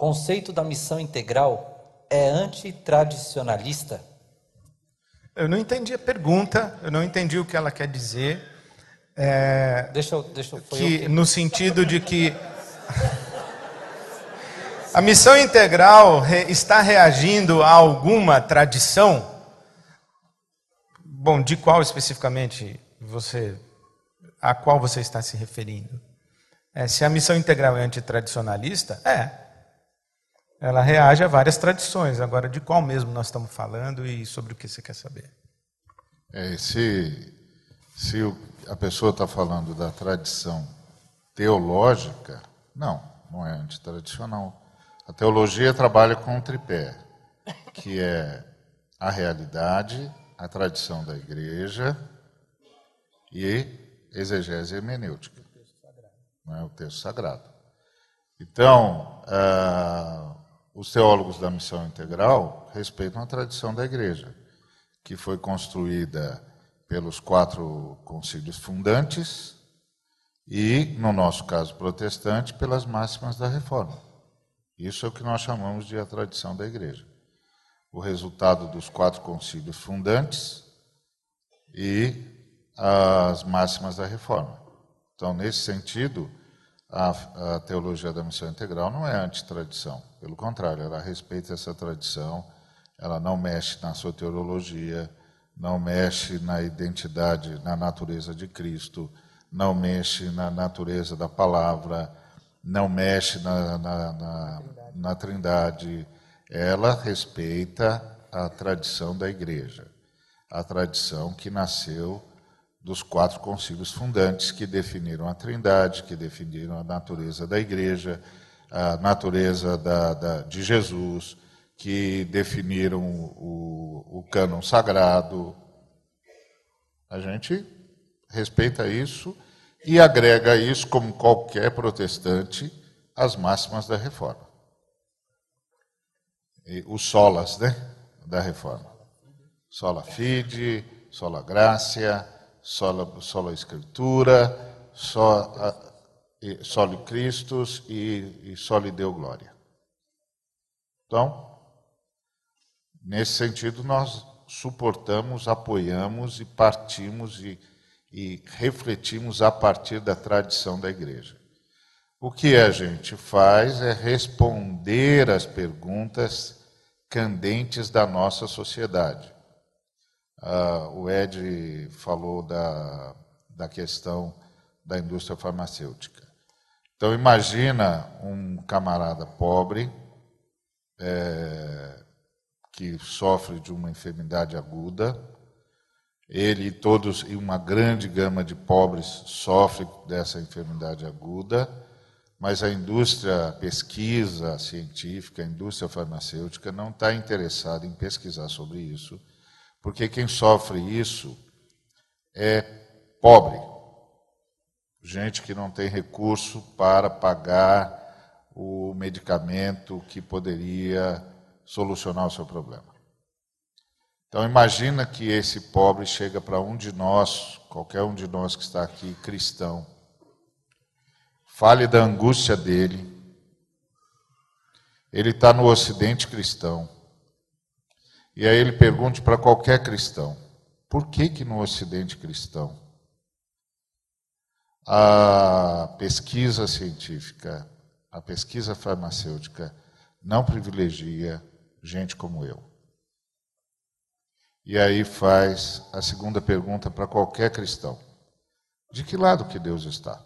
conceito da missão integral é antitradicionalista? Eu não entendi a pergunta, eu não entendi o que ela quer dizer. É, deixa eu, deixa eu, que, que... No sentido de que a missão integral está reagindo a alguma tradição? Bom, de qual especificamente você, a qual você está se referindo? É, se a missão integral é antitradicionalista, é. Ela reage a várias tradições. Agora, de qual mesmo nós estamos falando e sobre o que você quer saber? É, se, se a pessoa está falando da tradição teológica, não, não é antitradicional. A teologia trabalha com um tripé, que é a realidade, a tradição da igreja e exegese hermenêutica. Não é o texto sagrado. Então, uh, os teólogos da missão integral respeitam a tradição da igreja, que foi construída pelos quatro concílios fundantes e, no nosso caso protestante, pelas máximas da reforma. Isso é o que nós chamamos de a tradição da igreja. O resultado dos quatro concílios fundantes e as máximas da reforma. Então, nesse sentido, a, a teologia da missão integral não é antitradição. Pelo contrário, ela respeita essa tradição, ela não mexe na soteriologia, não mexe na identidade, na natureza de Cristo, não mexe na natureza da palavra, não mexe na, na, na, na trindade, ela respeita a tradição da igreja, a tradição que nasceu dos quatro concílios fundantes que definiram a trindade, que definiram a natureza da igreja, a natureza da, da, de Jesus, que definiram o, o cânon sagrado. A gente respeita isso e agrega isso, como qualquer protestante, às máximas da reforma. E os solas, né? Da reforma. Sola fide, sola gracia, sola, sola escritura, sola, soli Christus e, e soli Deu glória. Então, nesse sentido, nós suportamos, apoiamos e partimos e e refletimos a partir da tradição da igreja. O que a gente faz é responder às perguntas candentes da nossa sociedade. Ah, o Ed falou da, da questão da indústria farmacêutica. Então imagina um camarada pobre é, que sofre de uma enfermidade aguda, ele e todos e uma grande gama de pobres sofre dessa enfermidade aguda, mas a indústria pesquisa científica, a indústria farmacêutica não está interessada em pesquisar sobre isso, porque quem sofre isso é pobre, gente que não tem recurso para pagar o medicamento que poderia solucionar o seu problema. Então imagina que esse pobre chega para um de nós, qualquer um de nós que está aqui cristão, fale da angústia dele. Ele está no Ocidente cristão. E aí ele pergunte para qualquer cristão: por que que no Ocidente cristão a pesquisa científica, a pesquisa farmacêutica não privilegia gente como eu? E aí faz a segunda pergunta para qualquer cristão: de que lado que Deus está?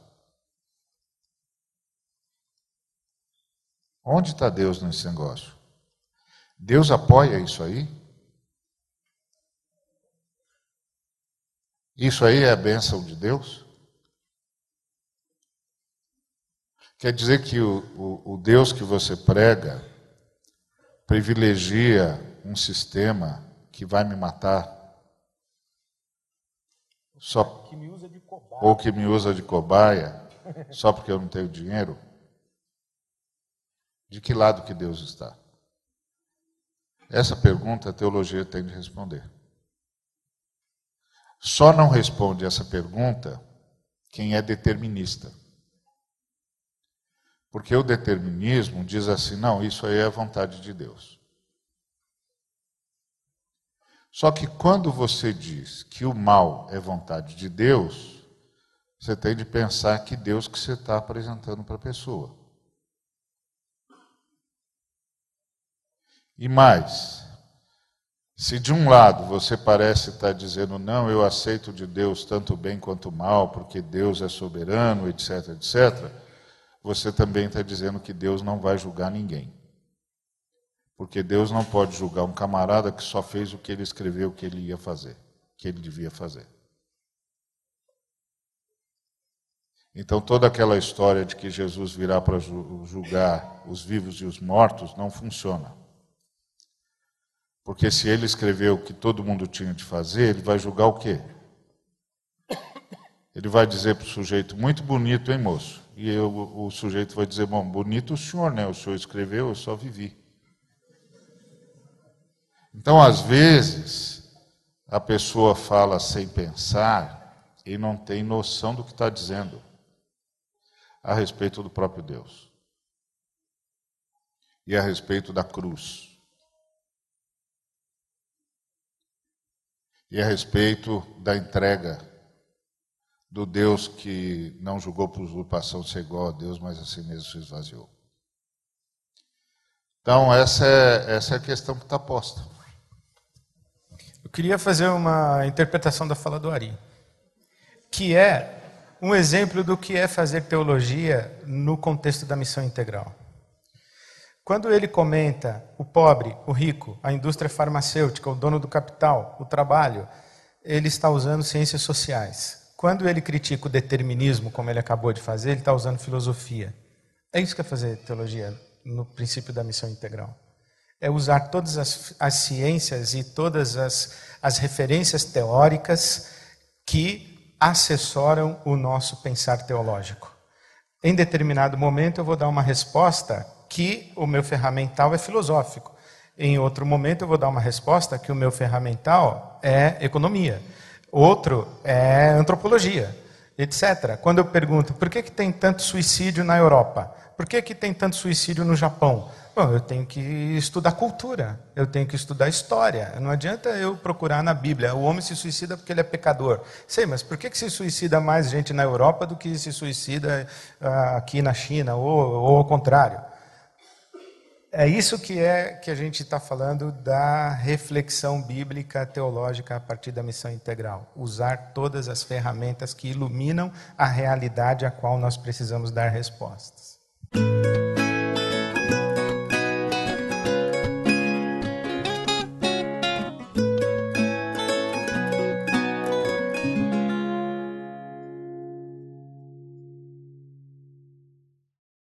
Onde está Deus nesse negócio? Deus apoia isso aí? Isso aí é a bênção de Deus? Quer dizer que o, o, o Deus que você prega privilegia um sistema que vai me matar, só que ou que me usa de cobaia, só porque eu não tenho dinheiro? De que lado que Deus está? Essa pergunta a teologia tem de responder. Só não responde essa pergunta quem é determinista. Porque o determinismo diz assim: não, isso aí é a vontade de Deus. Só que quando você diz que o mal é vontade de Deus, você tem de pensar que Deus que você está apresentando para a pessoa. E mais, se de um lado você parece estar dizendo, não, eu aceito de Deus tanto bem quanto mal, porque Deus é soberano, etc, etc, você também está dizendo que Deus não vai julgar ninguém. Porque Deus não pode julgar um camarada que só fez o que ele escreveu que ele ia fazer, que ele devia fazer. Então toda aquela história de que Jesus virá para julgar os vivos e os mortos não funciona. Porque se ele escreveu o que todo mundo tinha de fazer, ele vai julgar o quê? Ele vai dizer para o sujeito, muito bonito, hein, moço? E eu, o sujeito vai dizer, bom, bonito o senhor, né? O senhor escreveu, eu só vivi. Então, às vezes, a pessoa fala sem pensar e não tem noção do que está dizendo a respeito do próprio Deus e a respeito da cruz. E a respeito da entrega do Deus que não julgou por usurpação ser igual a Deus, mas assim mesmo se esvaziou. Então, essa é, essa é a questão que está posta. Eu queria fazer uma interpretação da fala do Ari, que é um exemplo do que é fazer teologia no contexto da missão integral. Quando ele comenta o pobre, o rico, a indústria farmacêutica, o dono do capital, o trabalho, ele está usando ciências sociais. Quando ele critica o determinismo, como ele acabou de fazer, ele está usando filosofia. É isso que é fazer teologia no princípio da missão integral. É usar todas as, as ciências e todas as, as referências teóricas que assessoram o nosso pensar teológico. Em determinado momento, eu vou dar uma resposta que o meu ferramental é filosófico. Em outro momento, eu vou dar uma resposta que o meu ferramental é economia. Outro é antropologia, etc. Quando eu pergunto por que, que tem tanto suicídio na Europa? Por que, que tem tanto suicídio no Japão? Bom, eu tenho que estudar cultura, eu tenho que estudar história. Não adianta eu procurar na Bíblia, o homem se suicida porque ele é pecador. Sei, mas por que, que se suicida mais gente na Europa do que se suicida uh, aqui na China, ou, ou ao contrário? É isso que é que a gente está falando da reflexão bíblica teológica a partir da missão integral. Usar todas as ferramentas que iluminam a realidade a qual nós precisamos dar respostas.